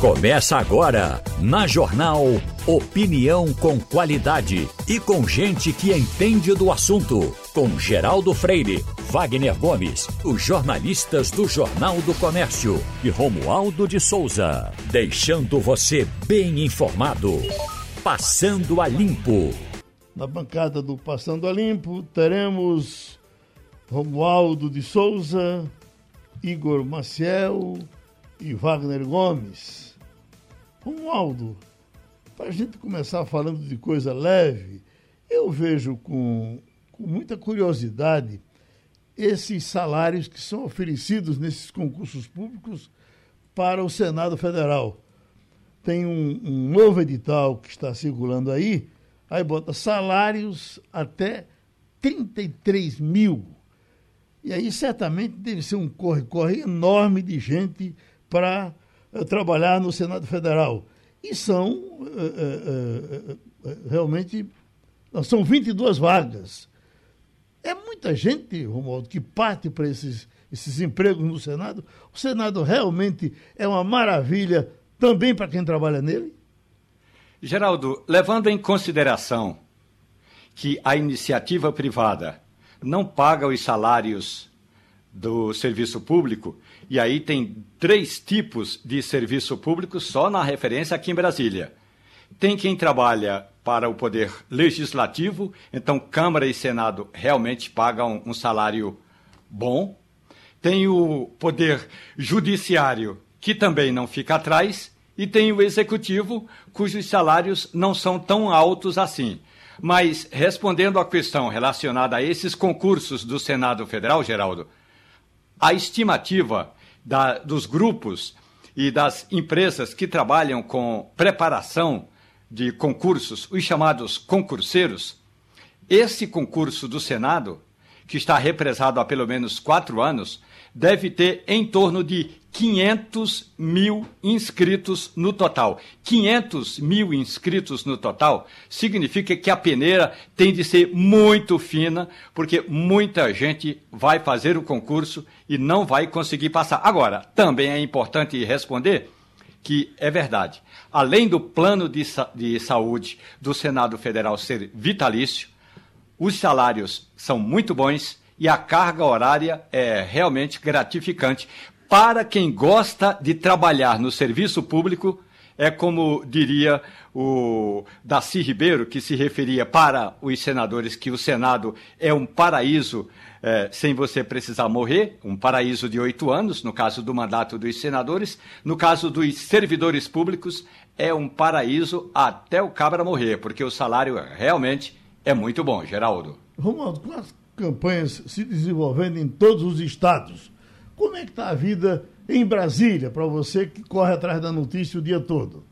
Começa agora, na Jornal Opinião com qualidade e com gente que entende do assunto. Com Geraldo Freire, Wagner Gomes, os jornalistas do Jornal do Comércio e Romualdo de Souza. Deixando você bem informado. Passando a Limpo. Na bancada do Passando a Limpo teremos Romualdo de Souza, Igor Maciel e Wagner Gomes. Romualdo, para a gente começar falando de coisa leve, eu vejo com, com muita curiosidade esses salários que são oferecidos nesses concursos públicos para o Senado Federal. Tem um, um novo edital que está circulando aí, aí bota salários até 33 mil. E aí certamente deve ser um corre-corre enorme de gente para trabalhar no Senado Federal. E são uh, uh, realmente são 22 vagas. É muita gente, Romualdo, que parte para esses, esses empregos no Senado. O Senado realmente é uma maravilha também para quem trabalha nele? Geraldo, levando em consideração que a iniciativa privada não paga os salários do serviço público, e aí tem três tipos de serviço público só na referência aqui em Brasília. Tem quem trabalha para o poder legislativo, então Câmara e Senado realmente pagam um salário bom. Tem o poder judiciário, que também não fica atrás, e tem o executivo, cujos salários não são tão altos assim. Mas, respondendo à questão relacionada a esses concursos do Senado Federal, Geraldo, a estimativa da, dos grupos e das empresas que trabalham com preparação de concursos, os chamados concurseiros, esse concurso do Senado, que está represado há pelo menos quatro anos, deve ter em torno de 500 mil inscritos no total. 500 mil inscritos no total significa que a peneira tem de ser muito fina, porque muita gente vai fazer o concurso e não vai conseguir passar. Agora, também é importante responder que é verdade. Além do plano de, sa de saúde do Senado Federal ser vitalício, os salários são muito bons e a carga horária é realmente gratificante. Para quem gosta de trabalhar no serviço público, é como diria o Daci Ribeiro, que se referia para os senadores que o Senado é um paraíso é, sem você precisar morrer, um paraíso de oito anos, no caso do mandato dos senadores, no caso dos servidores públicos, é um paraíso até o cabra morrer, porque o salário realmente é muito bom, Geraldo. Romualdo, campanhas se desenvolvendo em todos os estados. Como é que está a vida em Brasília, para você que corre atrás da notícia o dia todo?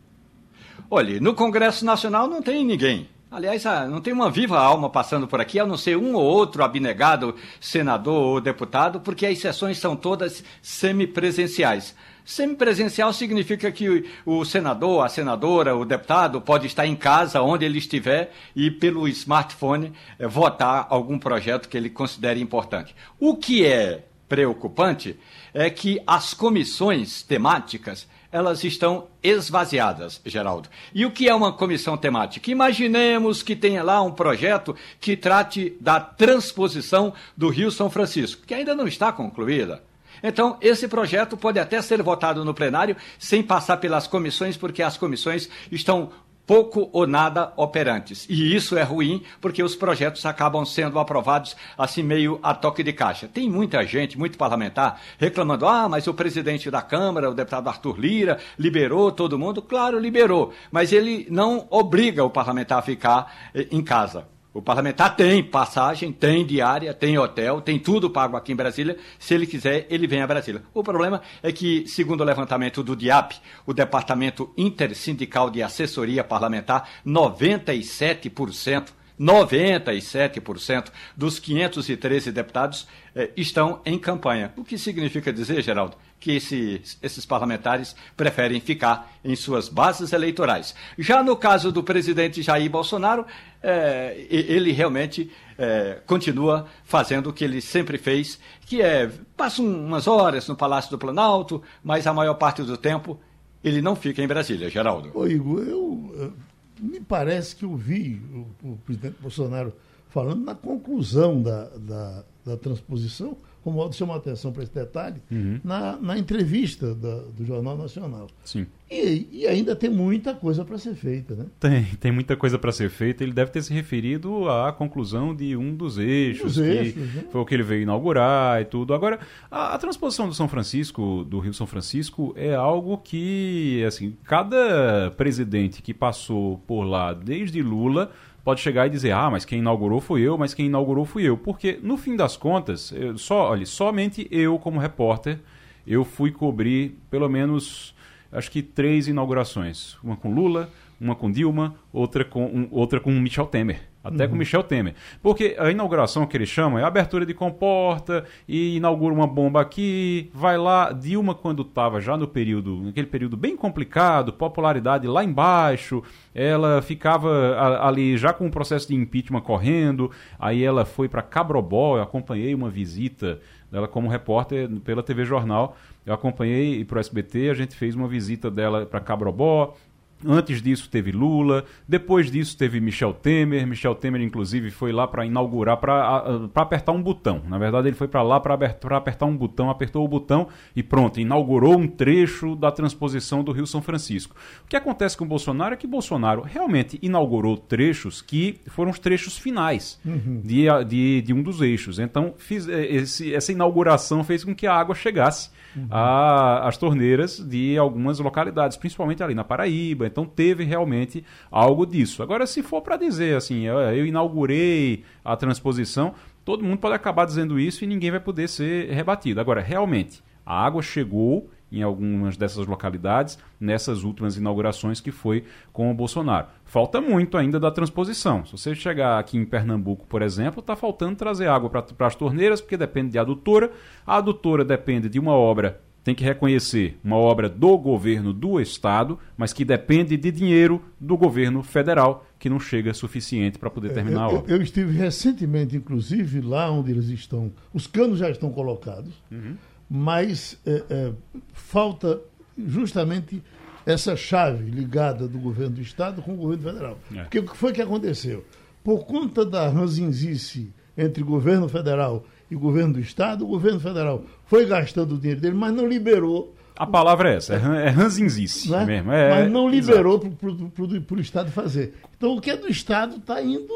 Olha, no Congresso Nacional não tem ninguém. Aliás, ah, não tem uma viva alma passando por aqui, a não ser um ou outro abnegado senador ou deputado, porque as sessões são todas semipresenciais. Semipresencial significa que o senador, a senadora, o deputado pode estar em casa, onde ele estiver, e pelo smartphone eh, votar algum projeto que ele considere importante. O que é preocupante é que as comissões temáticas elas estão esvaziadas, Geraldo. E o que é uma comissão temática? Imaginemos que tenha lá um projeto que trate da transposição do Rio São Francisco, que ainda não está concluída. Então, esse projeto pode até ser votado no plenário sem passar pelas comissões, porque as comissões estão pouco ou nada operantes. E isso é ruim porque os projetos acabam sendo aprovados assim meio a toque de caixa. Tem muita gente, muito parlamentar, reclamando: ah, mas o presidente da Câmara, o deputado Arthur Lira, liberou todo mundo. Claro, liberou, mas ele não obriga o parlamentar a ficar eh, em casa. O parlamentar tem passagem, tem diária, tem hotel, tem tudo pago aqui em Brasília. Se ele quiser, ele vem a Brasília. O problema é que, segundo o levantamento do DIAP, o Departamento Intersindical de Assessoria Parlamentar, 97% 97% dos 513 deputados eh, estão em campanha. O que significa dizer, Geraldo, que esse, esses parlamentares preferem ficar em suas bases eleitorais. Já no caso do presidente Jair Bolsonaro, eh, ele realmente eh, continua fazendo o que ele sempre fez, que é passa umas horas no Palácio do Planalto, mas a maior parte do tempo ele não fica em Brasília, Geraldo. Ô, Igor, eu, me parece que eu vi o, o presidente Bolsonaro falando na conclusão da, da, da transposição, Romualdo chamou a atenção para esse detalhe, uhum. na, na entrevista da, do Jornal Nacional. Sim. E, e ainda tem muita coisa para ser feita, né? Tem, tem muita coisa para ser feita. Ele deve ter se referido à conclusão de um dos eixos, dos eixos né? foi o que ele veio inaugurar e tudo. Agora, a, a, transposição do São Francisco, do Rio São Francisco, é algo que, assim, cada presidente que passou por lá, desde Lula, pode chegar e dizer, ah, mas quem inaugurou fui eu, mas quem inaugurou fui eu. Porque, no fim das contas, eu, só, olha, somente eu, como repórter, eu fui cobrir pelo menos, acho que três inaugurações. Uma com Lula, uma com Dilma, outra com, um, outra com Michel Temer até uhum. com Michel Temer. Porque a inauguração que eles chamam é abertura de comporta e inaugura uma bomba aqui, vai lá. Dilma, quando estava já no período, naquele período bem complicado, popularidade lá embaixo, ela ficava ali já com o processo de impeachment correndo, aí ela foi para Cabrobó, eu acompanhei uma visita dela como repórter pela TV Jornal. Eu acompanhei para o SBT, a gente fez uma visita dela para Cabrobó, Antes disso teve Lula, depois disso teve Michel Temer. Michel Temer, inclusive, foi lá para inaugurar, para apertar um botão. Na verdade, ele foi para lá para apertar um botão, apertou o botão e pronto, inaugurou um trecho da transposição do Rio São Francisco. O que acontece com o Bolsonaro é que Bolsonaro realmente inaugurou trechos que foram os trechos finais uhum. de, de, de, um dos eixos. Então, fiz, eh, esse, essa inauguração fez com que a água chegasse uhum. às torneiras de algumas localidades, principalmente ali na Paraíba então teve realmente algo disso. Agora, se for para dizer assim, eu, eu inaugurei a transposição, todo mundo pode acabar dizendo isso e ninguém vai poder ser rebatido. Agora, realmente, a água chegou em algumas dessas localidades nessas últimas inaugurações que foi com o Bolsonaro. Falta muito ainda da transposição. Se você chegar aqui em Pernambuco, por exemplo, está faltando trazer água para as torneiras, porque depende de adutora. A adutora depende de uma obra tem que reconhecer uma obra do governo do estado, mas que depende de dinheiro do governo federal, que não chega suficiente para poder terminar eu, a obra. Eu, eu, estive recentemente, inclusive, lá onde eles estão. Os canos já estão colocados, uhum. Mas é, é, falta justamente essa chave ligada do governo do estado com o governo federal. É. Porque o que foi que aconteceu? Por conta da ranzinzice entre governo federal e governo do Estado, o governo federal foi gastando o dinheiro dele, mas não liberou. A palavra é essa, é, é ranzinzice né? mesmo. É, mas não liberou para o Estado fazer. Então o que é do Estado está indo.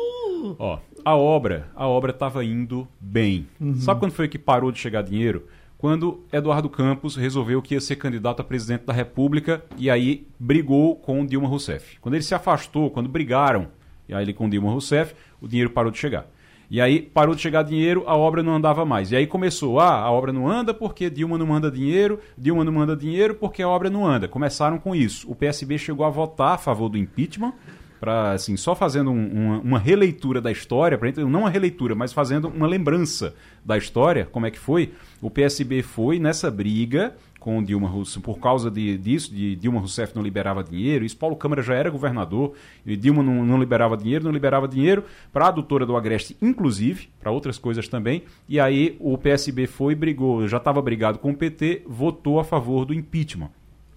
Ó, a obra, a obra estava indo bem. Uhum. Sabe quando foi que parou de chegar dinheiro? Quando Eduardo Campos resolveu que ia ser candidato a presidente da República e aí brigou com Dilma Rousseff. Quando ele se afastou, quando brigaram, e aí ele com Dilma Rousseff, o dinheiro parou de chegar. E aí parou de chegar dinheiro, a obra não andava mais. E aí começou, ah, a obra não anda porque Dilma não manda dinheiro, Dilma não manda dinheiro porque a obra não anda. Começaram com isso. O PSB chegou a votar a favor do impeachment, para assim, só fazendo um, uma, uma, releitura da história, pra, não uma releitura, mas fazendo uma lembrança da história, como é que foi. O PSB foi nessa briga com Dilma Rousseff, por causa de, disso, de Dilma Rousseff não liberava dinheiro, isso Paulo Câmara já era governador, e Dilma não, não liberava dinheiro, não liberava dinheiro para a adutora do Agreste, inclusive, para outras coisas também, e aí o PSB foi, brigou, já estava brigado com o PT, votou a favor do impeachment.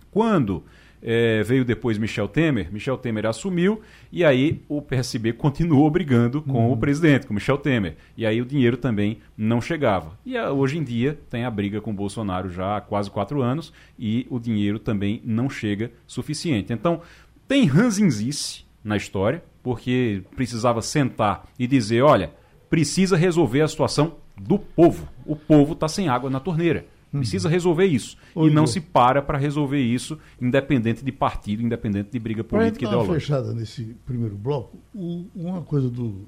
Quando é, veio depois Michel Temer, Michel Temer assumiu e aí o PSB continuou brigando com uhum. o presidente, com Michel Temer. E aí o dinheiro também não chegava. E a, hoje em dia tem a briga com o Bolsonaro já há quase quatro anos e o dinheiro também não chega suficiente. Então tem ranzinzice na história, porque precisava sentar e dizer, olha, precisa resolver a situação do povo. O povo está sem água na torneira. Precisa resolver isso. e não se para para resolver isso, independente de partido, independente de briga política e ideológica. fechada nesse primeiro bloco, o, uma coisa do,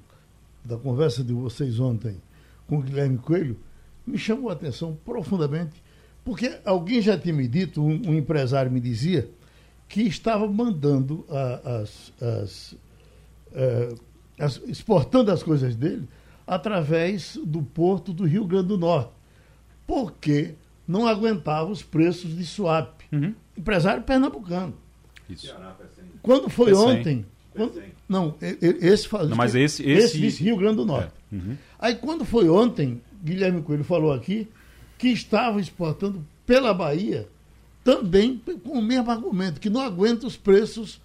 da conversa de vocês ontem com o Guilherme Coelho me chamou a atenção profundamente, porque alguém já tinha me dito, um, um empresário me dizia, que estava mandando a, as, as, é, as, exportando as coisas dele através do porto do Rio Grande do Norte. Porque não aguentava os preços de swap. Uhum. Empresário pernambucano. Isso. Quando foi ontem. Quando, não, esse não, mas esse, esse... esse Rio Grande do Norte. É. Uhum. Aí quando foi ontem, Guilherme Coelho falou aqui que estava exportando pela Bahia também com o mesmo argumento, que não aguenta os preços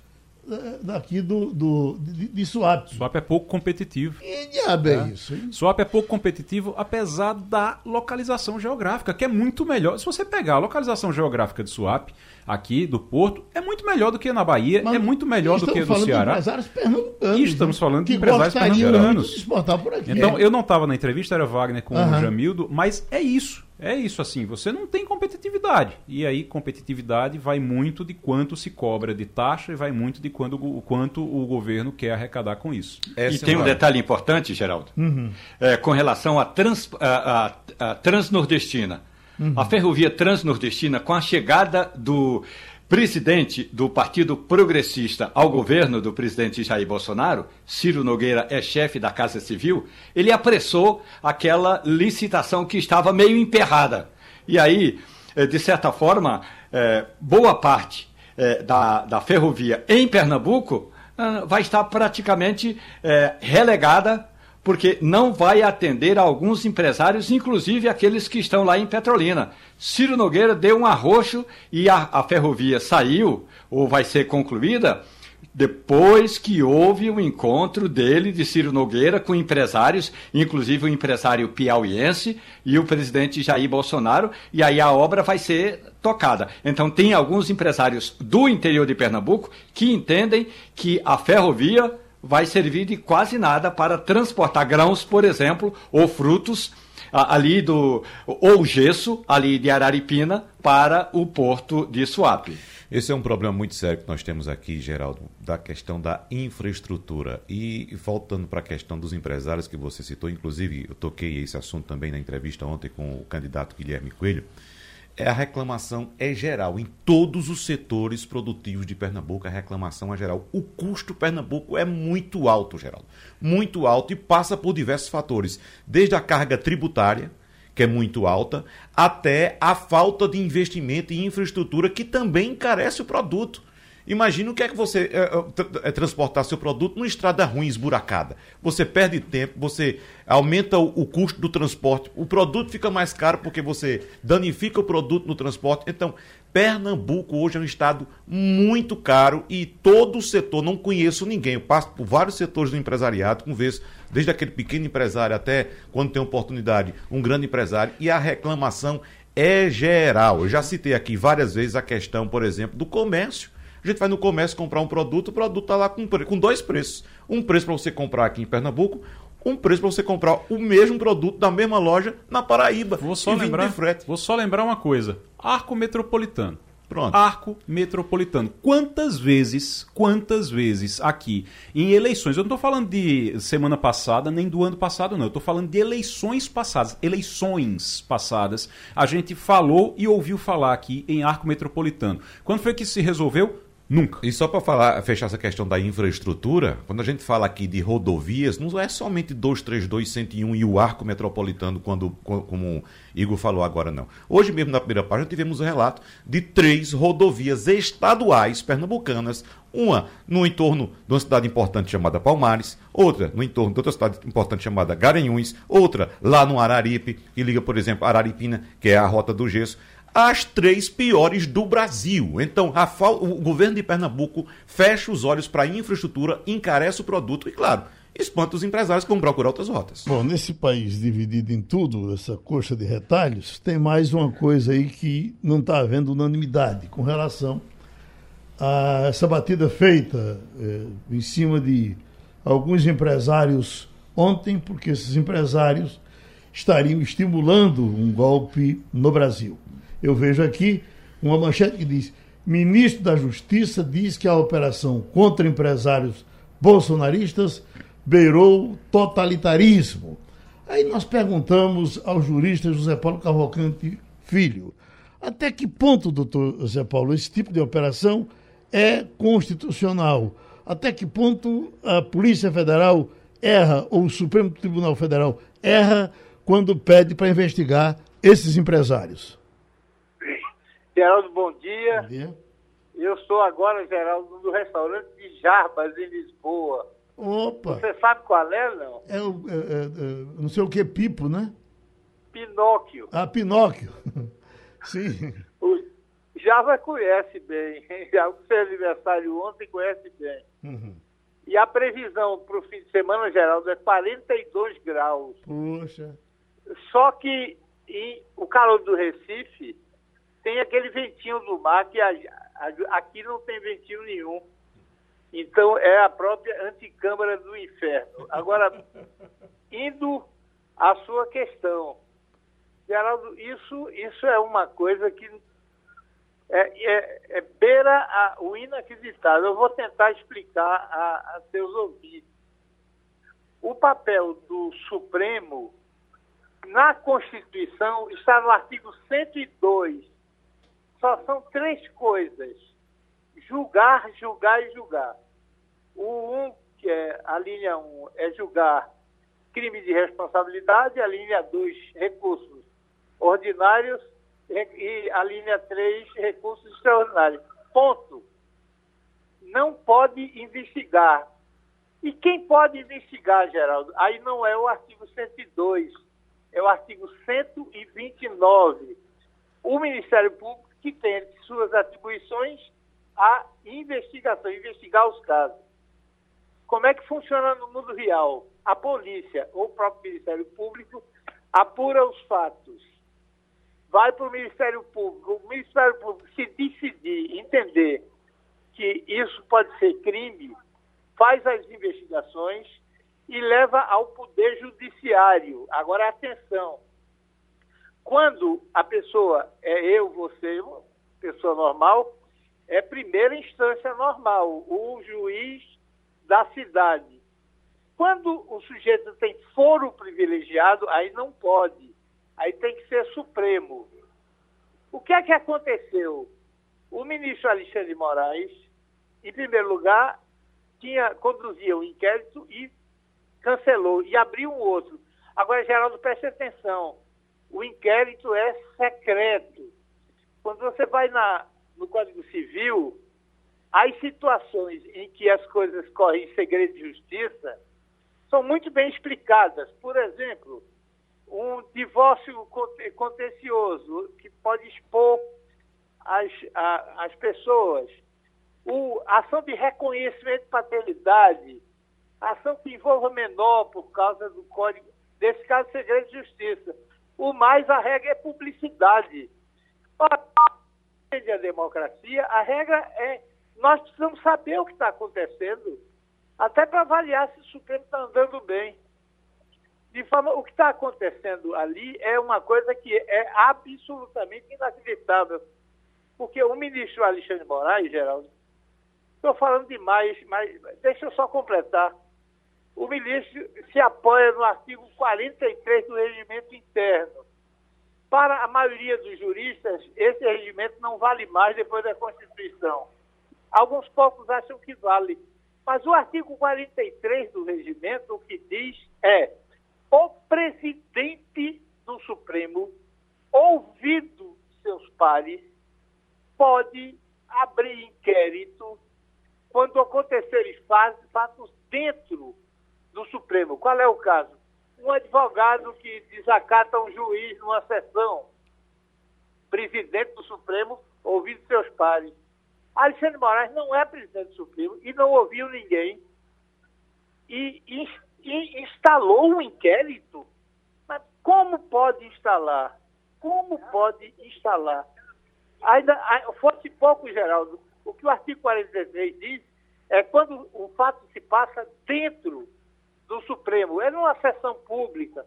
daqui do, do, de, de swap. Swap é pouco competitivo. E diabo é, é isso? Hein? Swap é pouco competitivo, apesar da localização geográfica, que é muito melhor. Se você pegar a localização geográfica de swap aqui do Porto, é muito melhor do que na Bahia, Mas é muito melhor do que no Ceará. De empresários pernambucanos. E estamos né? falando de empresários pernambucanos. exportar por aqui. Então, é. eu não estava na entrevista, era Wagner com uhum. o Jamildo, mas é isso. É isso, assim, você não tem competitividade. E aí, competitividade vai muito de quanto se cobra de taxa e vai muito de quando, o quanto o governo quer arrecadar com isso. Essa e tem um detalhe importante, Geraldo, uhum. é, com relação à trans, a, a, a transnordestina. Uhum. A ferrovia transnordestina, com a chegada do presidente do Partido Progressista ao governo do presidente Jair Bolsonaro, Ciro Nogueira é chefe da Casa Civil, ele apressou aquela licitação que estava meio emperrada. E aí, eh, de certa forma, é, boa parte é, da, da ferrovia em Pernambuco vai estar praticamente relegada porque não vai atender a alguns empresários, inclusive aqueles que estão lá em Petrolina. Ciro Nogueira deu um arroxo e a, a ferrovia saiu, ou vai ser concluída, depois que houve um encontro dele, de Ciro Nogueira, com empresários, inclusive o empresário piauiense e o presidente Jair Bolsonaro, e aí a obra vai ser tocada. Então, tem alguns empresários do interior de Pernambuco que entendem que a ferrovia vai servir de quase nada para transportar grãos, por exemplo, ou frutos ali do ou gesso ali de Araripina para o porto de Suape. Esse é um problema muito sério que nós temos aqui, Geraldo, da questão da infraestrutura. E voltando para a questão dos empresários que você citou, inclusive eu toquei esse assunto também na entrevista ontem com o candidato Guilherme Coelho a reclamação é geral em todos os setores produtivos de Pernambuco. A reclamação é geral. O custo Pernambuco é muito alto, Geraldo. Muito alto e passa por diversos fatores, desde a carga tributária, que é muito alta, até a falta de investimento em infraestrutura que também encarece o produto. Imagina o que é que você é, é, transportar seu produto numa estrada ruim, esburacada. Você perde tempo, você aumenta o, o, custo do transporte, o produto fica mais caro porque você danifica o produto no transporte. Então, Pernambuco hoje é um estado muito caro e todo o setor, não conheço ninguém, eu passo por vários setores do empresariado, com vez, desde aquele pequeno empresário até quando tem oportunidade, um grande empresário, e a reclamação é geral. Eu já citei aqui várias vezes a questão, por exemplo, do comércio a gente vai no comércio comprar um produto, o produto está lá com, com dois preços. Um preço para você comprar aqui em Pernambuco, um preço para você comprar o mesmo produto da mesma loja na Paraíba. Vou só, lembrar, vou só lembrar uma coisa: arco metropolitano. Pronto. Arco metropolitano. Quantas vezes, quantas vezes aqui em eleições, eu não estou falando de semana passada nem do ano passado, não. Eu estou falando de eleições passadas, eleições passadas. A gente falou e ouviu falar aqui em arco metropolitano. Quando foi que se resolveu? Nunca. E só para falar, fechar essa questão da infraestrutura, quando a gente fala aqui de rodovias, não é somente 232, 101 e o arco metropolitano, quando, como Igor falou agora, não. Hoje mesmo, na primeira página, tivemos um relato de três rodovias estaduais pernambucanas. Uma no entorno de uma cidade importante chamada Palmares, outra no entorno de outra cidade importante chamada Garanhuns, outra lá no Araripe, que liga, por exemplo, Araripina, que é a rota do gesso as três piores do Brasil. Então, o governo de Pernambuco fecha os olhos para a infraestrutura, encarece o produto e, claro, espanta os empresários que vão procurar outras rotas. Bom, nesse país dividido em tudo, essa coxa de retalhos, tem mais uma coisa aí que não está havendo unanimidade com relação a essa batida feita eh, em cima de alguns empresários ontem, porque esses empresários estariam estimulando um golpe no Brasil eu vejo aqui uma manchete que diz: Ministro da Justiça diz que a operação contra empresários bolsonaristas beirou totalitarismo. Aí nós perguntamos ao jurista José Paulo Cavalcante Filho, até que ponto, doutor José Paulo, esse tipo de operação é constitucional? Até que ponto a Polícia Federal erra, ou o Supremo Tribunal Federal erra, quando pede para investigar esses empresários? Geraldo, bom dia. Bom dia. Eu sou agora, Geraldo, do restaurante de Jarbas, em Lisboa. Opa! Você sabe qual é, não? É o, é, é, é, não sei o que, Pipo, né? Pinóquio. Ah, Pinóquio. Sim. O, Java conhece bem. Já fez aniversário ontem, conhece bem. Uhum. E a previsão para o fim de semana, Geraldo, é 42 graus. Puxa. Só que em, o calor do Recife tem aquele ventinho do mar que a, a, aqui não tem ventinho nenhum. Então é a própria anticâmara do inferno. Agora, indo à sua questão, Geraldo, isso, isso é uma coisa que é, é, é beira a, o inacreditável. Eu vou tentar explicar a, a seus ouvintes. O papel do Supremo na Constituição está no artigo 102. Só são três coisas: julgar, julgar e julgar. O 1, um, que é a linha 1, um, é julgar crime de responsabilidade, a linha 2, recursos ordinários e a linha 3, recursos extraordinários. Ponto. Não pode investigar. E quem pode investigar, Geraldo? Aí não é o artigo 102, é o artigo 129. O Ministério Público que tem entre suas atribuições a investigação, investigar os casos. Como é que funciona no mundo real? A polícia ou o próprio Ministério Público apura os fatos vai para o Ministério Público, o Ministério Público se decidir, entender que isso pode ser crime, faz as investigações e leva ao Poder Judiciário. Agora, atenção, quando a pessoa é eu, você, pessoa normal, é primeira instância normal, o juiz da cidade. Quando o sujeito tem foro privilegiado, aí não pode aí tem que ser Supremo. O que é que aconteceu? O ministro Alexandre de Moraes, em primeiro lugar, tinha, conduzia um inquérito e cancelou, e abriu um outro. Agora, Geraldo, preste atenção, o inquérito é secreto. Quando você vai na, no Código Civil, as situações em que as coisas correm em segredo de justiça são muito bem explicadas. Por exemplo, um divórcio contencioso que pode expor as, a, as pessoas, o, ação de reconhecimento de paternidade, ação que envolva menor por causa do código, desse caso, segredo de justiça. O mais, a regra é publicidade. A democracia, a regra é nós precisamos saber o que está acontecendo, até para avaliar se o Supremo está andando bem. De forma, o que está acontecendo ali é uma coisa que é absolutamente inacreditável. Porque o ministro Alexandre Moraes, Geraldo, estou falando demais, mas deixa eu só completar. O ministro se apoia no artigo 43 do regimento interno. Para a maioria dos juristas, esse regimento não vale mais depois da Constituição. Alguns poucos acham que vale. Mas o artigo 43 do regimento, o que diz é o presidente do Supremo, ouvido seus pares, pode abrir inquérito quando acontecerem fatos dentro do Supremo. Qual é o caso? Um advogado que desacata um juiz numa sessão, presidente do Supremo, ouvindo seus pares. Alexandre Moraes não é presidente do Supremo e não ouviu ninguém. E e instalou um inquérito. Mas como pode instalar? Como pode instalar? Ainda fosse pouco, Geraldo, o que o artigo 43 diz é quando o fato se passa dentro do Supremo, é numa sessão pública.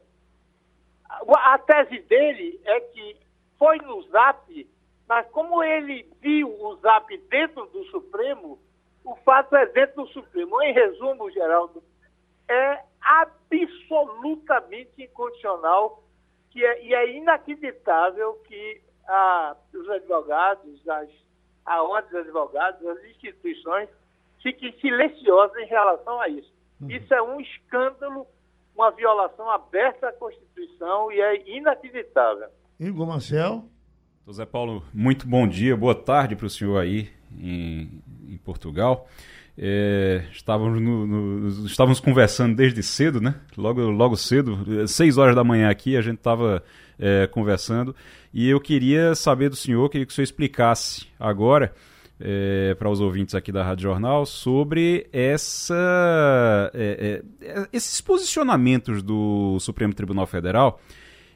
A tese dele é que foi no Zap, mas como ele viu o Zap dentro do Supremo, o fato é dentro do Supremo. Em resumo, Geraldo, é absolutamente incondicional que é, e é inacreditável que a, os advogados, as, a ordem dos advogados, as instituições fiquem silenciosas em relação a isso. Uhum. Isso é um escândalo, uma violação aberta à Constituição e é inacreditável. Igor Marcel. José Paulo, muito bom dia, boa tarde para o senhor aí em, em Portugal. É, estávamos, no, no, estávamos conversando desde cedo, né? Logo, logo cedo, seis horas da manhã aqui, a gente estava é, conversando. E eu queria saber do senhor, queria que o senhor explicasse agora é, para os ouvintes aqui da Rádio Jornal sobre essa, é, é, esses posicionamentos do Supremo Tribunal Federal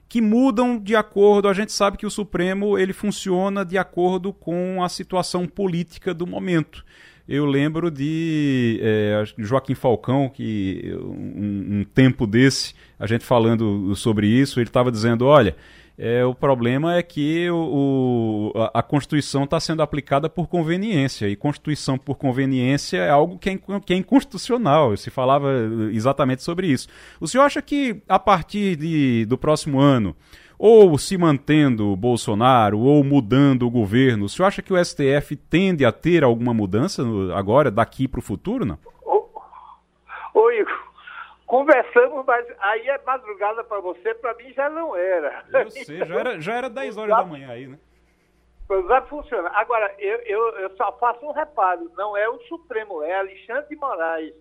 que mudam de acordo. A gente sabe que o Supremo ele funciona de acordo com a situação política do momento. Eu lembro de é, Joaquim Falcão, que um, um tempo desse, a gente falando sobre isso, ele estava dizendo: olha, é, o problema é que o, o a, Constituição está sendo aplicada por conveniência, e Constituição por conveniência é algo que é, que é inconstitucional. Se falava exatamente sobre isso. O senhor acha que a partir de, do próximo ano, ou se mantendo Bolsonaro, ou mudando o governo, o senhor acha que o STF tende a ter alguma mudança agora, daqui para o futuro, não? Conversamos, mas aí é madrugada para você, para mim já não era. Eu sei, já era, já era 10 horas da manhã aí, né? Vai funcionar. Agora, eu, eu, eu só faço um reparo, não é o Supremo, é Alexandre de Moraes.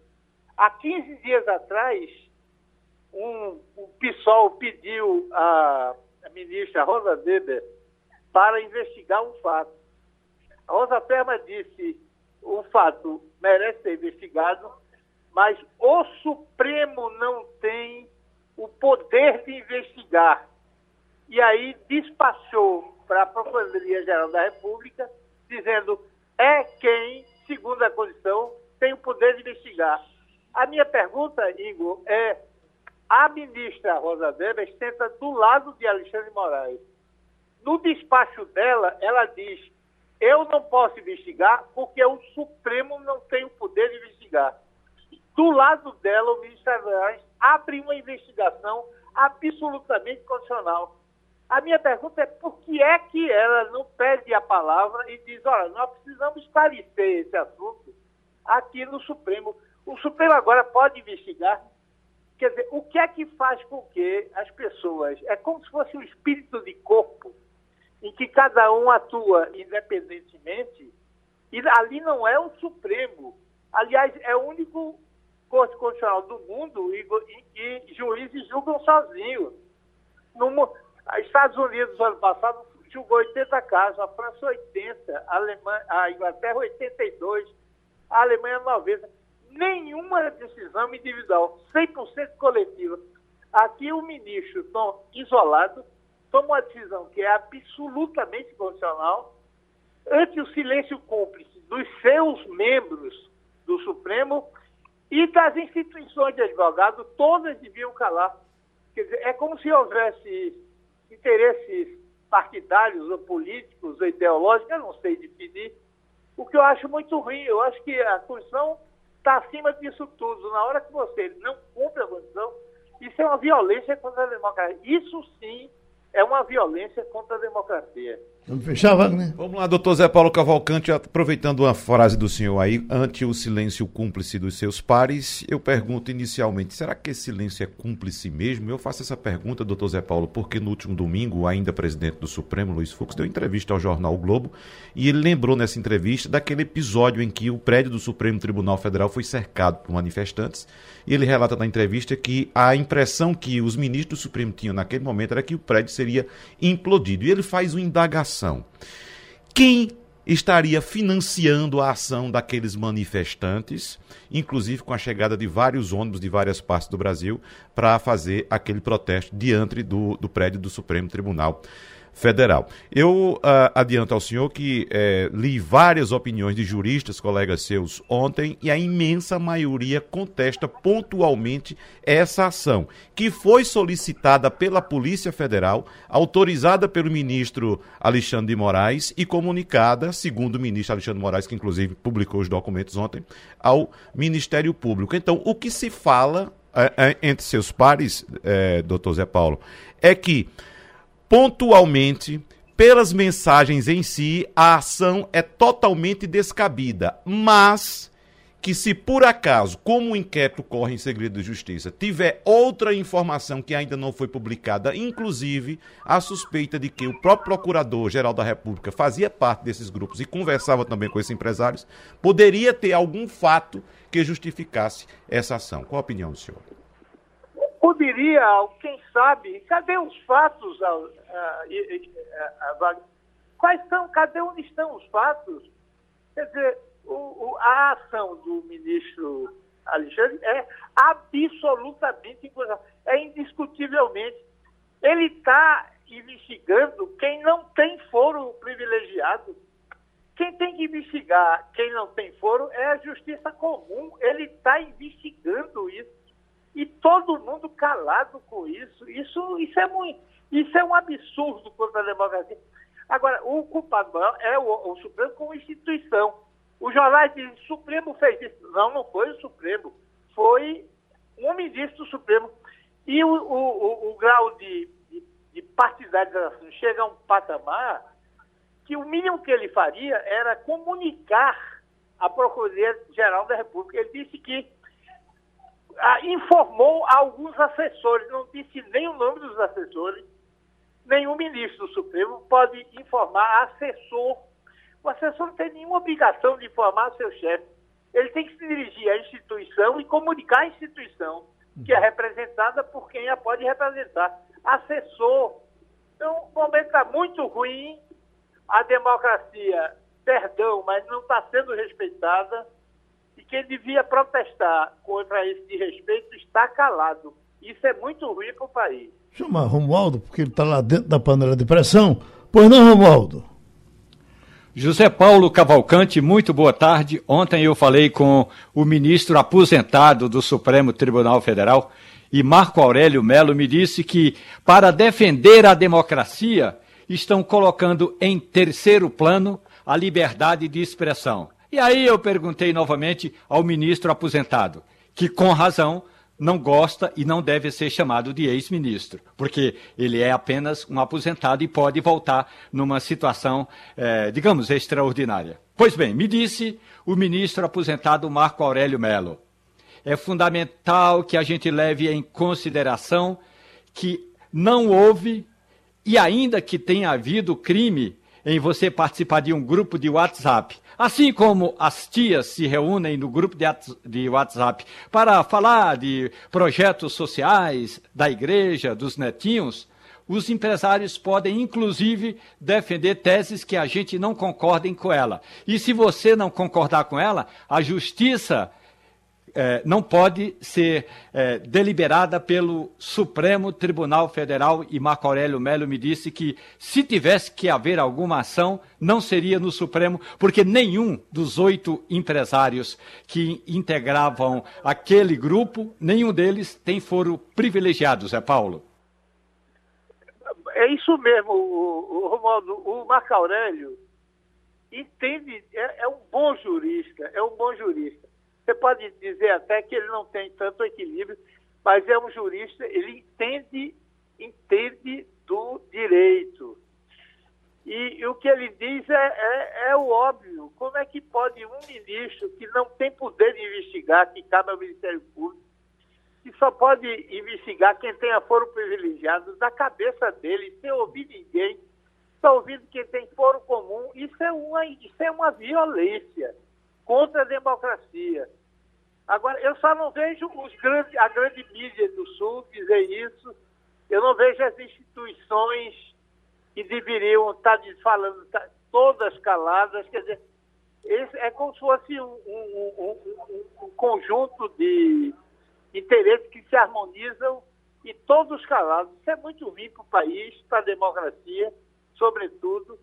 Há 15 dias atrás, um, o PSOL pediu à ministra Rosa Weber para investigar um fato. A Rosa Perma disse o fato merece ser investigado, mas o Supremo não tem o poder de investigar. E aí despachou para a Procuradoria-Geral da República, dizendo é quem, segundo a condição, tem o poder de investigar. A minha pergunta, Igor, é a ministra Rosa Weber senta do lado de Alexandre Moraes. No despacho dela, ela diz: eu não posso investigar porque o Supremo não tem o poder de investigar. Do lado dela, o ministro Moraes abre uma investigação absolutamente condicional. A minha pergunta é por que é que ela não pede a palavra e diz, olha, nós precisamos esclarecer esse assunto aqui no Supremo. O Supremo agora pode investigar. Quer dizer, o que é que faz com que as pessoas... É como se fosse um espírito de corpo em que cada um atua independentemente e ali não é o Supremo. Aliás, é o único Corte Constitucional do mundo em que juízes julgam sozinhos. No, Estados Unidos, ano passado, julgou 80 casos, a França 80, a, Alemanha, a Inglaterra 82, a Alemanha 90. Nenhuma decisão individual, 100% coletiva. Aqui o ministro, isolado, toma uma decisão que é absolutamente condicional, ante o silêncio cúmplice dos seus membros do Supremo e das instituições de advogado, todas deviam calar. Quer dizer, é como se houvesse interesses partidários ou políticos ou ideológicos, eu não sei definir, o que eu acho muito ruim. Eu acho que a Constituição está acima disso tudo. Na hora que você não cumpre a Constituição, isso é uma violência contra a democracia. Isso sim é uma violência contra a democracia. Vamos fechar, Wagner? Vamos lá, doutor Zé Paulo Cavalcante, aproveitando uma frase do senhor aí, ante o silêncio cúmplice dos seus pares, eu pergunto inicialmente, será que esse silêncio é cúmplice mesmo? Eu faço essa pergunta, doutor Zé Paulo, porque no último domingo, ainda presidente do Supremo, Luiz Fux, deu entrevista ao jornal o Globo e ele lembrou nessa entrevista daquele episódio em que o prédio do Supremo Tribunal Federal foi cercado por manifestantes e ele relata na entrevista que a impressão que os ministros do Supremo tinham naquele momento era que o prédio seria implodido. E ele faz uma indagação ação. Quem estaria financiando a ação daqueles manifestantes, inclusive com a chegada de vários ônibus de várias partes do Brasil para fazer aquele protesto diante do, do prédio do Supremo Tribunal Federal. Eu uh, adianto ao senhor que eh, li várias opiniões de juristas, colegas seus, ontem, e a imensa maioria contesta pontualmente essa ação, que foi solicitada pela Polícia Federal, autorizada pelo ministro Alexandre de Moraes e comunicada, segundo o ministro Alexandre de Moraes, que inclusive publicou os documentos ontem, ao Ministério Público. Então, o que se fala uh, entre seus pares, uh, doutor Zé Paulo, é que pontualmente, pelas mensagens em si, a ação é totalmente descabida, mas que se por acaso, como o inquérito corre em segredo de justiça, tiver outra informação que ainda não foi publicada, inclusive a suspeita de que o próprio Procurador-Geral da República fazia parte desses grupos e conversava também com esses empresários, poderia ter algum fato que justificasse essa ação. Qual a opinião do senhor? Poderia, quem sabe, cadê os fatos, Quais são, cadê onde estão os fatos? Quer dizer, o, o, a ação do ministro Alexandre é absolutamente é indiscutivelmente. Ele está investigando quem não tem foro privilegiado. Quem tem que investigar quem não tem foro é a justiça comum. Ele está investigando isso. E todo mundo calado com isso. Isso, isso, é, muito, isso é um absurdo contra a democracia. Agora, o culpado maior é o, o Supremo como instituição. Os jornais dizem o Supremo fez isso. Não, não foi o Supremo. Foi um ministro do Supremo. E o, o, o, o grau de, de, de partidarização chega a um patamar que o mínimo que ele faria era comunicar à Procuradoria-Geral da República. Ele disse que ah, informou alguns assessores, não disse nem o nome dos assessores, nenhum ministro do Supremo pode informar assessor. O assessor não tem nenhuma obrigação de informar seu chefe. Ele tem que se dirigir à instituição e comunicar à instituição, que é representada por quem a pode representar. Assessor. Então, o momento está muito ruim, a democracia, perdão, mas não está sendo respeitada, e quem devia protestar contra esse desrespeito está calado. Isso é muito ruim para o país. Chama Romualdo, porque ele está lá dentro da panela de pressão. Pois não, Romualdo? José Paulo Cavalcante, muito boa tarde. Ontem eu falei com o ministro aposentado do Supremo Tribunal Federal e Marco Aurélio Melo me disse que, para defender a democracia, estão colocando em terceiro plano a liberdade de expressão. E aí eu perguntei novamente ao ministro aposentado, que com razão não gosta e não deve ser chamado de ex-ministro, porque ele é apenas um aposentado e pode voltar numa situação, eh, digamos, extraordinária. Pois bem, me disse o ministro aposentado Marco Aurélio Melo. É fundamental que a gente leve em consideração que não houve, e ainda que tenha havido crime em você participar de um grupo de WhatsApp Assim como as tias se reúnem no grupo de WhatsApp para falar de projetos sociais da igreja, dos netinhos, os empresários podem, inclusive, defender teses que a gente não concordem com ela. E se você não concordar com ela, a justiça é, não pode ser é, deliberada pelo Supremo Tribunal Federal e Marco Aurélio Melo me disse que se tivesse que haver alguma ação, não seria no Supremo, porque nenhum dos oito empresários que integravam aquele grupo, nenhum deles tem foro privilegiado, Zé Paulo. É isso mesmo, o, o Romualdo. O Marco Aurélio entende, é, é um bom jurista, é um bom jurista. Você pode dizer até que ele não tem tanto equilíbrio, mas é um jurista, ele entende, entende do direito. E, e o que ele diz é, é, é, o óbvio. Como é que pode um ministro que não tem poder de investigar, que cabe ao Ministério Público, que só pode investigar quem tem foro privilegiado, da cabeça dele, sem ouvir ninguém, só ouvindo quem tem foro comum, isso é uma, isso é uma violência contra a democracia. Agora, eu só não vejo grandes, a grande mídia do Sul dizer isso. Eu não vejo as instituições que deveriam estar falando tá, todas caladas. Quer dizer, esse é como se fosse um, um, um, um conjunto de interesses que se harmonizam e todos calados. Isso é muito ruim para o país, para a democracia, sobretudo,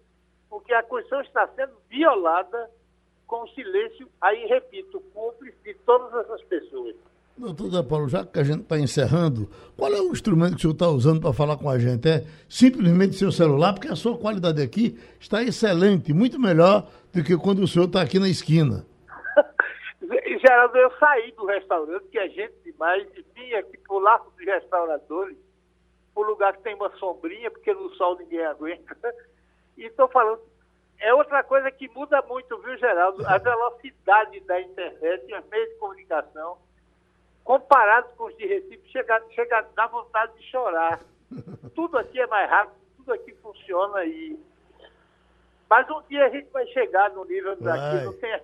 porque a Constituição está sendo violada com o silêncio, aí repito, cúmplice de todas essas pessoas. Doutor Paulo, já que a gente está encerrando, qual é o instrumento que o senhor está usando para falar com a gente? É simplesmente seu celular, porque a sua qualidade aqui está excelente, muito melhor do que quando o senhor está aqui na esquina. Geraldo, eu saí do restaurante, que é gente demais, e vim aqui o lado dos restauradores, para o lugar que tem uma sombrinha, porque no sol ninguém aguenta. E estou falando é outra coisa que muda muito, viu, Geraldo? A velocidade da internet e os meios de comunicação, comparados com os de Recife, chega, chega a dar vontade de chorar. Tudo aqui é mais rápido, tudo aqui funciona e. Mas um dia a gente vai chegar no nível daqui, não tem.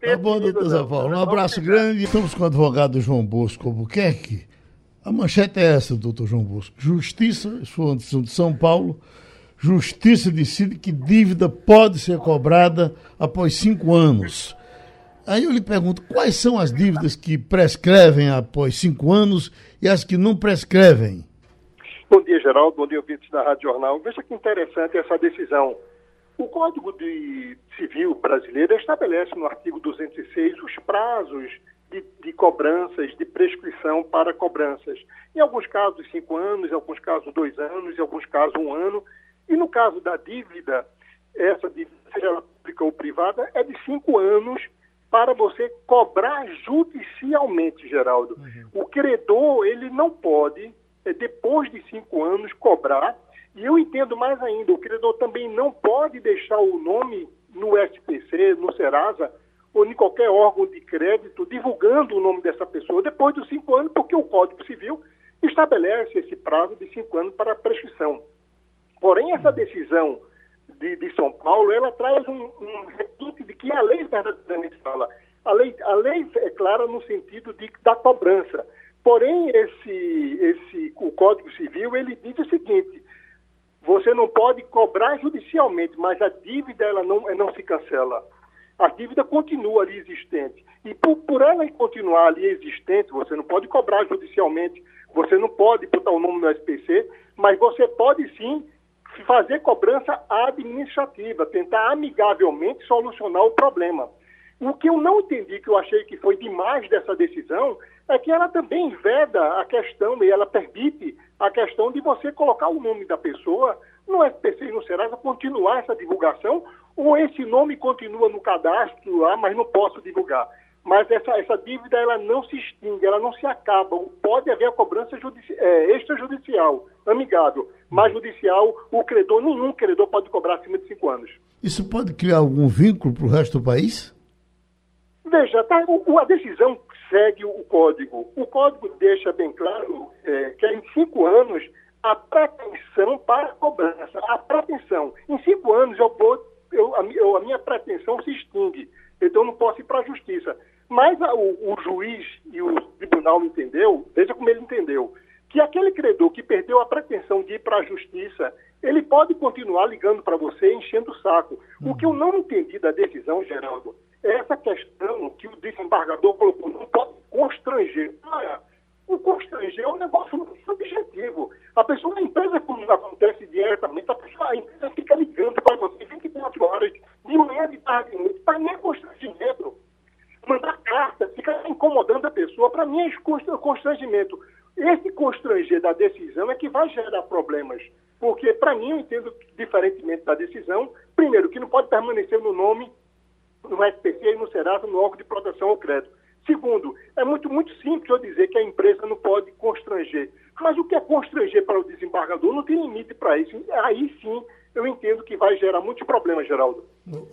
Tá bom, doutor Zé Paulo. Um abraço grande. Estamos com o advogado João Bosco Albuquerque. A manchete é essa, doutor João Bosco. Justiça, sua de São Paulo, Justiça decide que dívida pode ser cobrada após cinco anos. Aí eu lhe pergunto, quais são as dívidas que prescrevem após cinco anos e as que não prescrevem? Bom dia, Geraldo. Bom dia, ouvintes da Rádio Jornal. Veja que interessante essa decisão. O Código de Civil brasileiro estabelece no artigo 206 os prazos de, de, cobranças, de prescrição para cobranças. Em alguns casos, cinco anos, em alguns casos, dois anos, em alguns casos, um ano. E no caso da dívida, essa dívida, seja ela pública ou privada, é de cinco anos para você cobrar judicialmente, Geraldo. Uhum. O credor, ele não pode é, depois de cinco anos, cobrar. E eu entendo mais ainda, o credor também não pode deixar o nome no SPC, no Serasa, ou em qualquer órgão de crédito, divulgando o nome dessa pessoa depois dos cinco anos, porque o Código Civil estabelece esse prazo de cinco anos para a prescrição. Porém, essa decisão de, de São Paulo, ela traz um, um requinte de que a lei verdadeiramente fala. A lei, a lei é clara no sentido de, da cobrança. Porém, esse, esse, o Código Civil, ele diz o seguinte, você não pode cobrar judicialmente, mas a dívida ela não, não se cancela. A dívida continua ali existente. E por, por ela continuar ali existente, você não pode cobrar judicialmente, você não pode botar o nome no SPC, mas você pode sim fazer cobrança administrativa, tentar amigavelmente solucionar o problema. O que eu não entendi, que eu achei que foi demais dessa decisão, é que ela também veda a questão e ela permite a questão de você colocar o nome da pessoa no SPC e no Serasa, continuar essa divulgação, ou esse nome continua no cadastro lá, mas não posso divulgar. Mas essa, essa dívida ela não se extingue, ela não se acaba. Pode haver a cobrança é, extrajudicial, amigável, mas judicial, o credor, nenhum credor pode cobrar acima de cinco anos. Isso pode criar algum vínculo para o resto do país? Veja, tá, o, a decisão segue o código. O código deixa bem claro é, que em cinco anos a pretensão para a cobrança. A pretensão. Em cinco anos eu vou, eu, a, eu, a minha pretensão se extingue. Então eu não posso ir para a justiça. Mas a, o, o, juiz e o tribunal entendeu, veja como ele entendeu, que aquele credor que perdeu a pretensão de ir para a justiça, ele pode continuar ligando para você enchendo o saco. O que eu não entendi da decisão, Geraldo, essa questão que o desembargador colocou, não pode constranger. Olha, o constranger é um negócio subjetivo. A pessoa, a empresa, como acontece diretamente, a, pessoa, a empresa fica ligando para você 24 horas, de manhã, de tarde, de noite, para mim é constrangimento. Mandar carta, ficar incomodando a pessoa, para mim é constrangimento. Esse constranger da decisão é que vai gerar problemas. Porque, para mim, eu entendo diferentemente da decisão, primeiro, que não pode permanecer no nome no SPC e no Serasa, no órgão de proteção ao crédito. Segundo, é muito, muito simples eu dizer que a empresa não pode constranger. Mas o que é constranger para o desembargador não tem limite para isso. Aí sim eu entendo que vai gerar muitos problemas, Geraldo.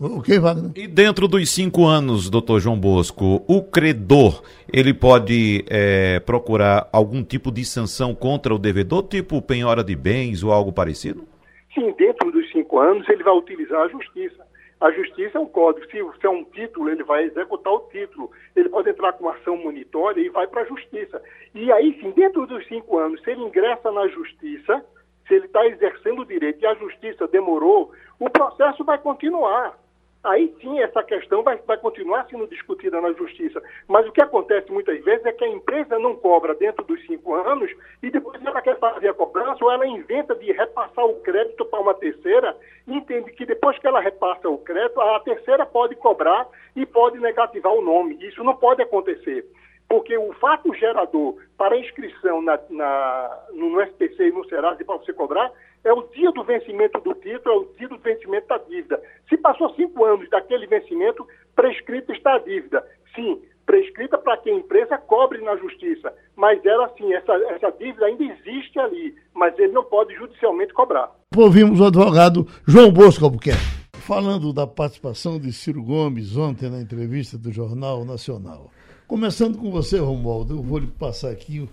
Ok, Wagner. E dentro dos cinco anos, doutor João Bosco, o credor, ele pode é, procurar algum tipo de sanção contra o devedor, tipo penhora de bens ou algo parecido? Sim, dentro dos cinco anos ele vai utilizar a justiça. A justiça é um código. Se, se é um título, ele vai executar o título. Ele pode entrar com ação monitória e vai para a justiça. E aí, sim, dentro dos cinco anos, se ele ingressa na justiça, se ele está exercendo o direito e a justiça demorou, o processo vai continuar aí sim essa questão vai, vai continuar sendo discutida na justiça. Mas o que acontece muitas vezes é que a empresa não cobra dentro dos cinco anos e depois ela quer fazer a cobrança ou ela inventa de repassar o crédito para uma terceira e entende que depois que ela repassa o crédito, a terceira pode cobrar e pode negativar o nome. Isso não pode acontecer. Porque o fato gerador para inscrição na, na, no SPC e no Serasa para você cobrar é o dia do vencimento do título, é o dia do vencimento da dívida. Se passou cinco anos daquele vencimento, prescrito está a dívida. Sim, prescrita para que a empresa cobre na justiça. Mas ela, sim, essa, essa dívida ainda existe ali, mas ele não pode judicialmente cobrar. Ouvimos o advogado João Bosco Albuquerque. Falando da participação de Ciro Gomes ontem na entrevista do Jornal Nacional. Começando com você, Romualdo, eu vou lhe passar aqui,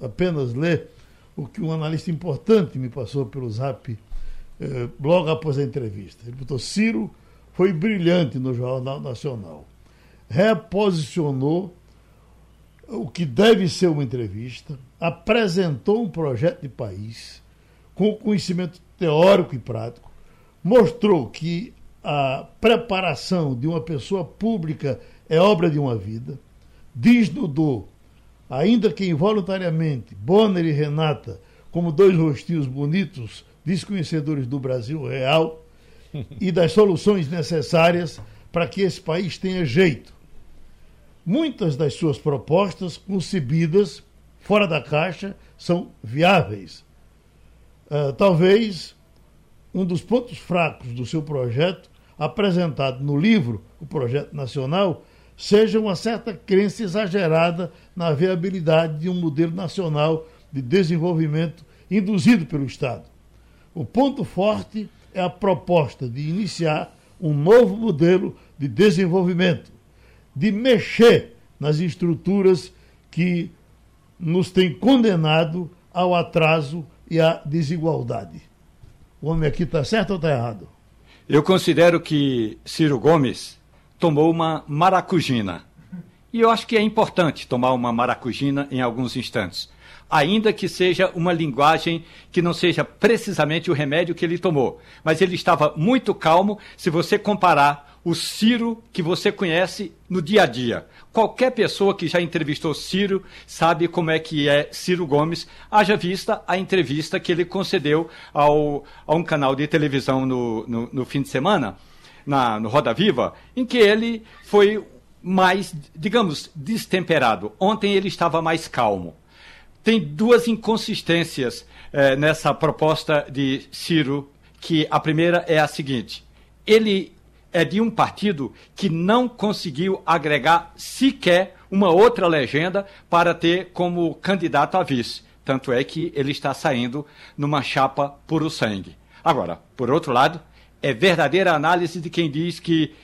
apenas ler o que um analista importante me passou pelo zap eh, logo após a entrevista. Ele botou: Ciro foi brilhante no Jornal Nacional reposicionou o que deve ser uma entrevista, apresentou um projeto de país com conhecimento teórico e prático, mostrou que a preparação de uma pessoa pública é obra de uma vida, desnudou, ainda que involuntariamente, Bonner e Renata como dois rostinhos bonitos, desconhecedores do Brasil real e das soluções necessárias para que esse país tenha jeito Muitas das suas propostas, concebidas fora da caixa, são viáveis. Uh, talvez um dos pontos fracos do seu projeto, apresentado no livro O Projeto Nacional, seja uma certa crença exagerada na viabilidade de um modelo nacional de desenvolvimento induzido pelo Estado. O ponto forte é a proposta de iniciar um novo modelo de desenvolvimento de mexer nas estruturas que nos têm condenado ao atraso e à desigualdade. O homem aqui está certo ou está errado? Eu considero que Ciro Gomes tomou uma maracujina. E eu acho que é importante tomar uma maracujina em alguns instantes. Ainda que seja uma linguagem que não seja precisamente o remédio que ele tomou. Mas ele estava muito calmo se você comparar o Ciro que você conhece no dia a dia. Qualquer pessoa que já entrevistou Ciro sabe como é que é Ciro Gomes, haja vista a entrevista que ele concedeu ao, a um canal de televisão no, no, no fim de semana, na, no Roda Viva, em que ele foi mais, digamos, destemperado. Ontem ele estava mais calmo. Tem duas inconsistências eh, nessa proposta de Ciro, que a primeira é a seguinte: ele é de um partido que não conseguiu agregar sequer uma outra legenda para ter como candidato a vice. Tanto é que ele está saindo numa chapa puro sangue. Agora, por outro lado, é verdadeira análise de quem diz que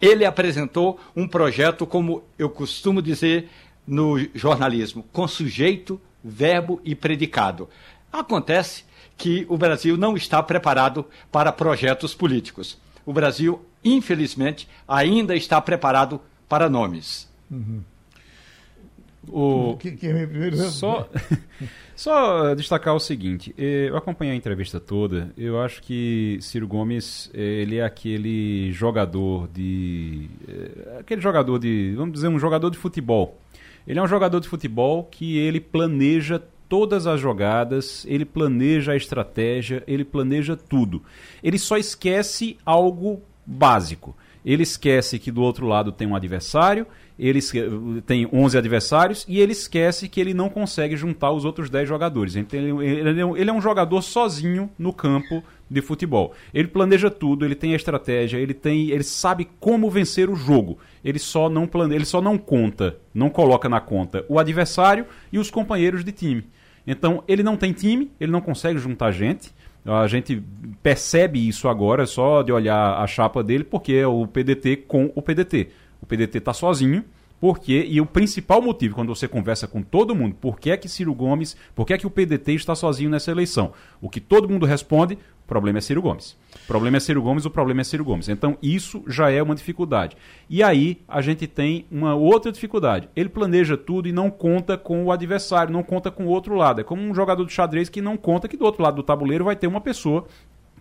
ele apresentou um projeto, como eu costumo dizer no jornalismo, com sujeito, verbo e predicado. Acontece que o Brasil não está preparado para projetos políticos. O Brasil infelizmente, ainda está preparado para nomes. Uhum. O... Só, só destacar o seguinte, eh, eu acompanhei a entrevista toda, eu acho que Ciro Gomes, eh, ele é aquele jogador de... Eh, aquele jogador de, vamos dizer, um jogador de futebol. Ele é um jogador de futebol que ele planeja todas as jogadas, ele planeja a estratégia, ele planeja tudo. Ele só esquece algo básico. Ele esquece que do outro lado tem um adversário, ele tem 11 adversários e ele esquece que ele não consegue juntar os outros 10 jogadores. Então, ele, ele é um jogador sozinho no campo de futebol. Ele planeja tudo, ele tem a estratégia, ele tem, ele sabe como vencer o jogo. Ele só não planeja, ele só não conta, não coloca na conta o adversário e os companheiros de time. Então, ele não tem time, ele não consegue juntar gente. A gente percebe isso agora só de olhar a chapa dele, porque é o PDT com o PDT. O PDT está sozinho, porque e o principal motivo quando você conversa com todo mundo, por que é que Ciro Gomes, por que é que o PDT está sozinho nessa eleição? O que todo mundo responde, o problema é Ciro Gomes. O problema é Ciro Gomes, o problema é Ciro Gomes. Então isso já é uma dificuldade. E aí a gente tem uma outra dificuldade. Ele planeja tudo e não conta com o adversário, não conta com o outro lado. É como um jogador de xadrez que não conta que do outro lado do tabuleiro vai ter uma pessoa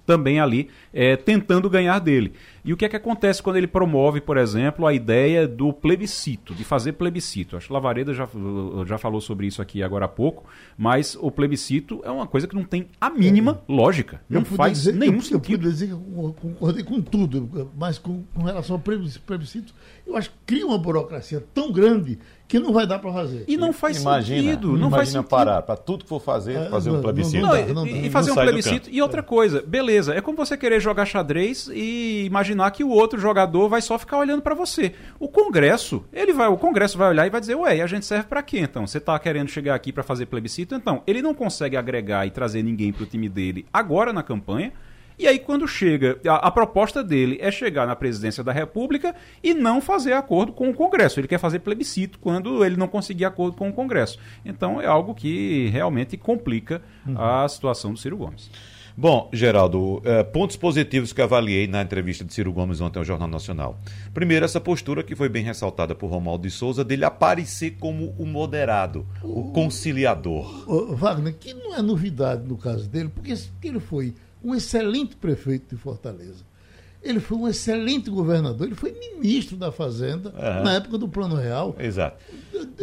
também ali é, tentando ganhar dele. E o que é que acontece quando ele promove, por exemplo, a ideia do plebiscito, de fazer plebiscito? Acho que Lavareda já, já falou sobre isso aqui agora há pouco, mas o plebiscito é uma coisa que não tem a mínima é. lógica. Não faz dizer, nenhum eu, sentido. Eu dizer que eu concordei com tudo, mas com, com relação ao plebiscito, eu acho que cria uma burocracia tão grande que não vai dar para fazer. E não faz imagina, sentido. Não imagina faz sentido. parar, para tudo que for fazer, é, fazer um plebiscito. Não, não, e, e fazer um plebiscito. E outra coisa, beleza, é como você querer jogar xadrez e imaginar imaginar que o outro jogador vai só ficar olhando para você. O Congresso, ele vai, o Congresso vai olhar e vai dizer, ué, e a gente serve para quê então? Você tá querendo chegar aqui para fazer plebiscito? Então, ele não consegue agregar e trazer ninguém pro time dele agora na campanha. E aí, quando chega, a, a, proposta dele é chegar na presidência da República e não fazer acordo com o Congresso. Ele quer fazer plebiscito quando ele não conseguir acordo com o Congresso. Então, é algo que realmente complica uhum. a situação do Ciro Gomes. Bom, Geraldo, eh, pontos positivos que avaliei na entrevista de Ciro Gomes ontem ao Jornal Nacional. Primeiro, essa postura que foi bem ressaltada por Romualdo de Souza, dele aparecer como o moderado, o, o conciliador. O, Wagner, que não é novidade no caso dele, porque ele foi um excelente prefeito de Fortaleza. Ele foi um excelente governador, ele foi ministro da Fazenda uhum. na época do Plano Real. Exato.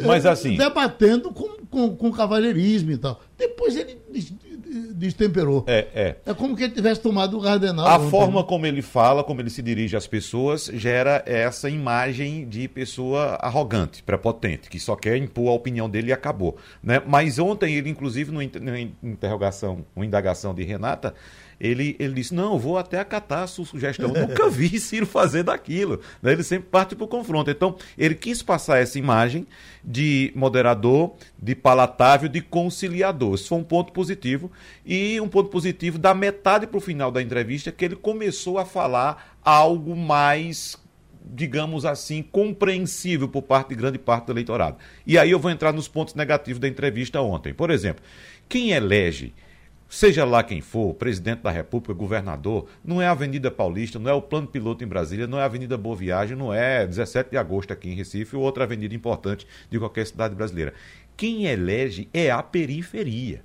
Mas assim. Debatendo com, com, com cavalheirismo e tal. Depois ele destemperou. É, é. É como que ele tivesse tomado o cardenal. A ontem. forma como ele fala, como ele se dirige às pessoas, gera essa imagem de pessoa arrogante, prepotente, que só quer impor a opinião dele e acabou. Né? Mas ontem ele, inclusive, numa interrogação, uma indagação de Renata, ele, ele disse: Não, vou até acatar a sua sugestão. Eu nunca vi Ciro fazer daquilo. Né? Ele sempre parte para o confronto. Então, ele quis passar essa imagem de moderador, de palatável, de conciliador. Isso foi um ponto positivo. E um ponto positivo da metade para o final da entrevista, que ele começou a falar algo mais digamos assim, compreensível por parte de grande parte do eleitorado. E aí eu vou entrar nos pontos negativos da entrevista ontem. Por exemplo, quem elege seja lá quem for, presidente da República, governador, não é a Avenida Paulista, não é o Plano Piloto em Brasília, não é a Avenida Boa Viagem, não é 17 de agosto aqui em Recife ou outra avenida importante de qualquer cidade brasileira. Quem elege é a periferia.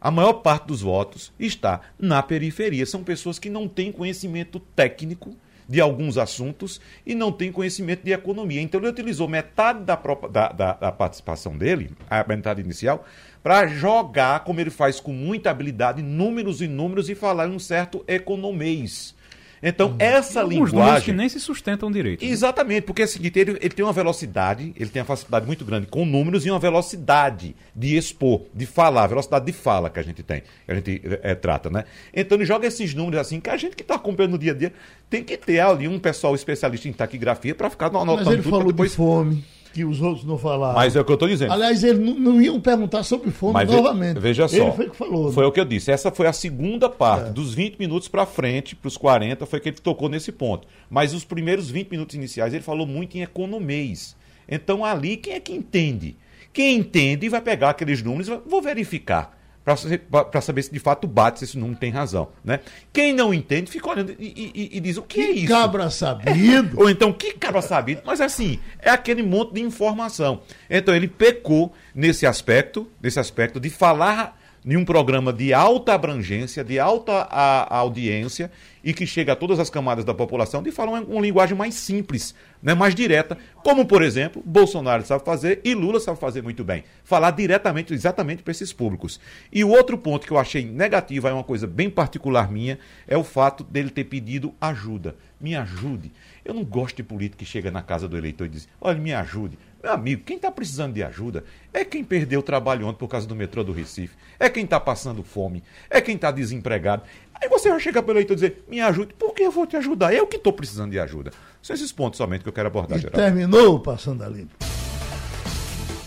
A maior parte dos votos está na periferia. São pessoas que não têm conhecimento técnico de alguns assuntos e não têm conhecimento de economia. Então ele utilizou metade da, da, da, da participação dele, a metade inicial, para jogar, como ele faz com muita habilidade, números e números e falar um certo economês. Então, hum. essa Alguns linguagem. que nem se sustentam direito. Né? Exatamente, porque é o seguinte: ele, ele tem uma velocidade, ele tem uma facilidade muito grande com números e uma velocidade de expor, de falar, velocidade de fala que a gente tem, que a gente é, trata, né? Então, ele joga esses números assim, que a gente que está acompanhando no dia a dia tem que ter ali um pessoal especialista em taquigrafia para ficar anotando Mas ele tudo. Falou depois... de fome que os outros não falaram. Mas é o que eu estou dizendo. Aliás, eles não, não, iam perguntar sobre fome Mas novamente. Veja só. Ele foi que falou. Foi né? o que eu disse. Essa foi a segunda parte. É. Dos 20 minutos para frente, para os 40, foi que ele tocou nesse ponto. Mas os primeiros 20 minutos iniciais, ele falou muito em economês. Então, ali, quem é que entende? Quem entende vai pegar aqueles números e vou verificar para saber se de fato bate, se esse número tem razão. Né? Quem não entende fica olhando e, e, e diz: o que, é que, é isso? Cabra sabido. Ou então, que cabra sabido? Mas assim, é aquele monte de informação. Então ele pecou nesse aspecto, nesse aspecto de falar em um programa de alta abrangência, de alta a, a audiência e que chega a todas as camadas da população de falar uma, uma, linguagem mais simples, né, mais direta, como por exemplo Bolsonaro sabe fazer e Lula sabe fazer muito bem, falar diretamente, exatamente para esses públicos. E o outro ponto que eu achei negativo, é uma coisa bem particular minha, é o fato dele ter pedido ajuda. Me ajude. Eu não gosto de político que chega na casa do eleitor e diz: olha, me ajude. Meu amigo, quem está precisando de ajuda é quem perdeu o trabalho ontem por causa do metrô do Recife, é quem está passando fome, é quem está desempregado. Aí você vai chegar pelo eleitor e dizer, me ajude, por que eu vou te ajudar? Eu que estou precisando de ajuda. São esses pontos somente que eu quero abordar, e Geraldo. Terminou Passando a Limpo.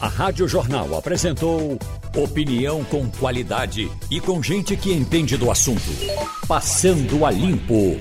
A Rádio Jornal apresentou opinião com qualidade e com gente que entende do assunto. Passando a Limpo.